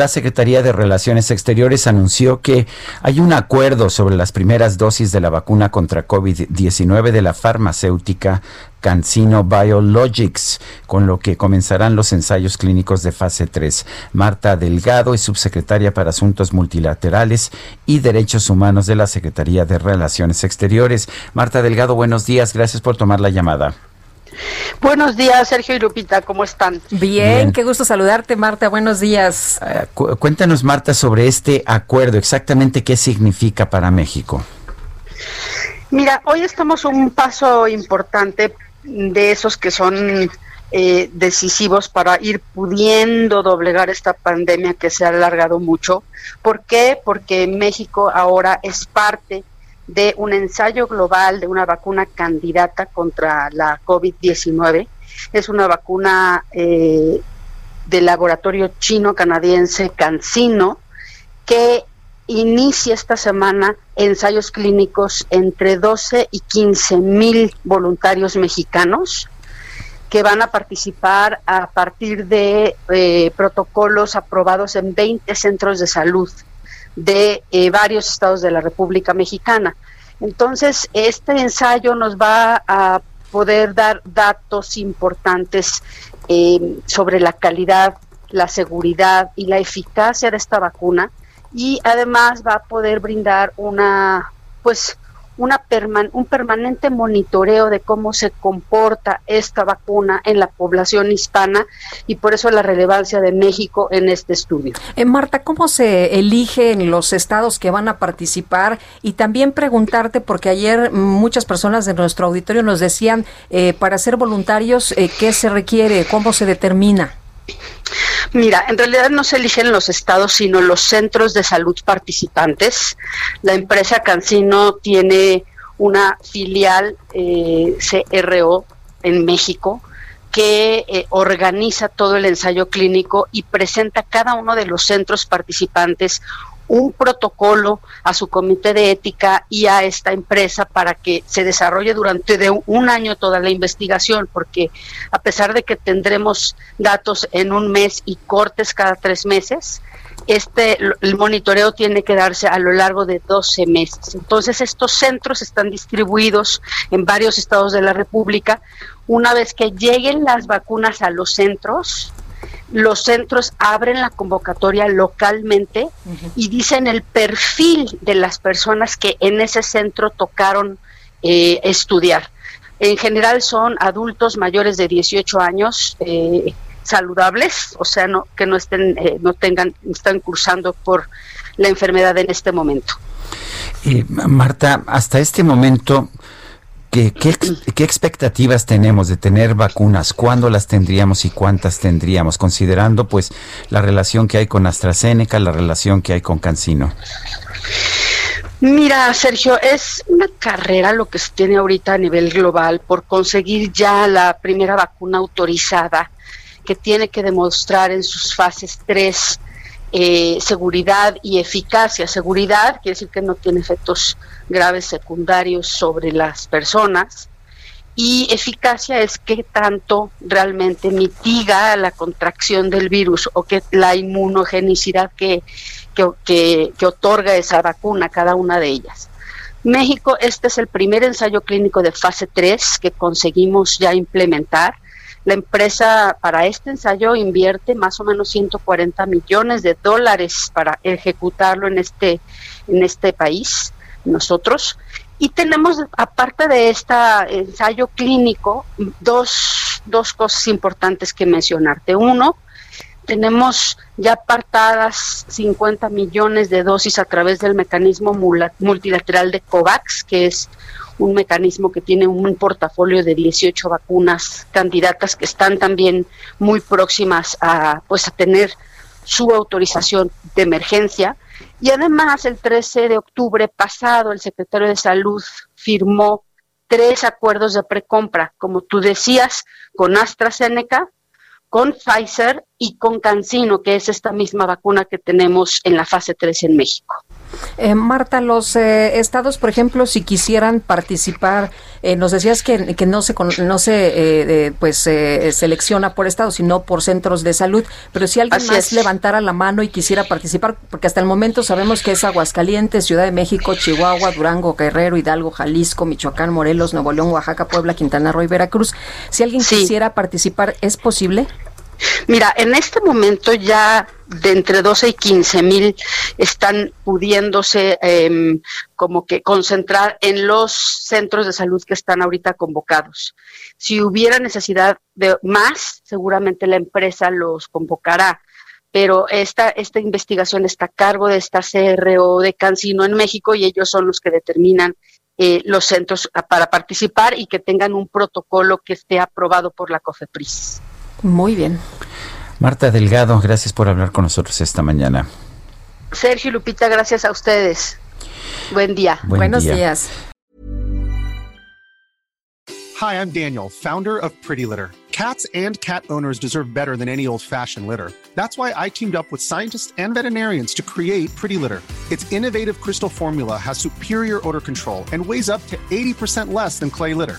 La Secretaría de Relaciones Exteriores anunció que hay un acuerdo sobre las primeras dosis de la vacuna contra COVID-19 de la farmacéutica CanSino Biologics, con lo que comenzarán los ensayos clínicos de fase 3. Marta Delgado es subsecretaria para Asuntos Multilaterales y Derechos Humanos de la Secretaría de Relaciones Exteriores. Marta Delgado, buenos días. Gracias por tomar la llamada. Buenos días, Sergio y Lupita, ¿cómo están? Bien, qué gusto saludarte, Marta. Buenos días. Eh, cuéntanos, Marta, sobre este acuerdo, exactamente qué significa para México. Mira, hoy estamos un paso importante de esos que son eh, decisivos para ir pudiendo doblegar esta pandemia que se ha alargado mucho. ¿Por qué? Porque México ahora es parte de un ensayo global de una vacuna candidata contra la COVID-19. Es una vacuna eh, del laboratorio chino-canadiense CanSino que inicia esta semana ensayos clínicos entre 12 y 15 mil voluntarios mexicanos que van a participar a partir de eh, protocolos aprobados en 20 centros de salud de eh, varios estados de la República Mexicana. Entonces, este ensayo nos va a poder dar datos importantes eh, sobre la calidad, la seguridad y la eficacia de esta vacuna y además va a poder brindar una, pues, una un permanente monitoreo de cómo se comporta esta vacuna en la población hispana y por eso la relevancia de México en este estudio. Eh, Marta, ¿cómo se eligen los estados que van a participar? Y también preguntarte, porque ayer muchas personas de nuestro auditorio nos decían, eh, para ser voluntarios, eh, ¿qué se requiere? ¿Cómo se determina? Mira, en realidad no se eligen los estados, sino los centros de salud participantes. La empresa Cancino tiene una filial eh, CRO en México que eh, organiza todo el ensayo clínico y presenta cada uno de los centros participantes un protocolo a su comité de ética y a esta empresa para que se desarrolle durante de un año toda la investigación, porque a pesar de que tendremos datos en un mes y cortes cada tres meses, este el monitoreo tiene que darse a lo largo de 12 meses. Entonces estos centros están distribuidos en varios estados de la República. Una vez que lleguen las vacunas a los centros, los centros abren la convocatoria localmente y dicen el perfil de las personas que en ese centro tocaron eh, estudiar. En general son adultos mayores de 18 años eh, saludables, o sea, no, que no estén, eh, no tengan, están cursando por la enfermedad en este momento. Marta, hasta este momento, ¿Qué, qué, expectativas tenemos de tener vacunas? ¿Cuándo las tendríamos y cuántas tendríamos? Considerando pues la relación que hay con AstraZeneca, la relación que hay con CanSino. Mira, Sergio, es una carrera lo que se tiene ahorita a nivel global por conseguir ya la primera vacuna autorizada que tiene que demostrar en sus fases 3 eh, seguridad y eficacia. Seguridad quiere decir que no tiene efectos graves secundarios sobre las personas y eficacia es que tanto realmente mitiga la contracción del virus o que la inmunogenicidad que, que, que, otorga esa vacuna, cada una de ellas. México, este es el primer ensayo clínico de fase 3 que conseguimos ya implementar la empresa para este ensayo invierte más o menos 140 millones de dólares para ejecutarlo en este, en este país, nosotros. Y tenemos, aparte de este ensayo clínico, dos, dos cosas importantes que mencionarte. Uno, tenemos ya apartadas 50 millones de dosis a través del mecanismo multilateral de COVAX, que es un mecanismo que tiene un portafolio de 18 vacunas candidatas que están también muy próximas a, pues, a tener su autorización de emergencia. Y además, el 13 de octubre pasado, el secretario de Salud firmó tres acuerdos de precompra, como tú decías, con AstraZeneca, con Pfizer y con CanSino, que es esta misma vacuna que tenemos en la fase 3 en México. Eh, Marta, los eh, estados, por ejemplo, si quisieran participar, eh, nos decías que, que, no se, no se pues selecciona por estado, sino por centros de salud, pero si alguien más levantara la mano y quisiera participar, porque hasta el momento sabemos que es Aguascalientes, Ciudad de México, Chihuahua, Durango, Guerrero, Hidalgo, Jalisco, Michoacán, Morelos, Nuevo León, Oaxaca, Puebla, Quintana Roo y Veracruz. Si alguien quisiera participar, ¿es posible? Mira, en este momento ya de entre 12 y 15 mil están pudiéndose em, como que concentrar en los centros de salud que están ahorita convocados. Si hubiera necesidad de más, seguramente la empresa los convocará. Pero esta, esta investigación está a cargo de esta CRO de Cancino en México y ellos son los que determinan eh, los centros para participar y que tengan un protocolo que esté aprobado por la COFEPRIS. Muy bien. Marta Delgado, gracias por hablar con nosotros esta mañana. Sergio Lupita, gracias a ustedes. Buen día. Buenos días. Hi, I'm Daniel, founder of Pretty Litter. Cats and cat owners deserve better than any old-fashioned litter. That's why I teamed up with scientists and veterinarians to create Pretty Litter. Its innovative crystal formula has superior odor control and weighs up to 80% less than clay litter.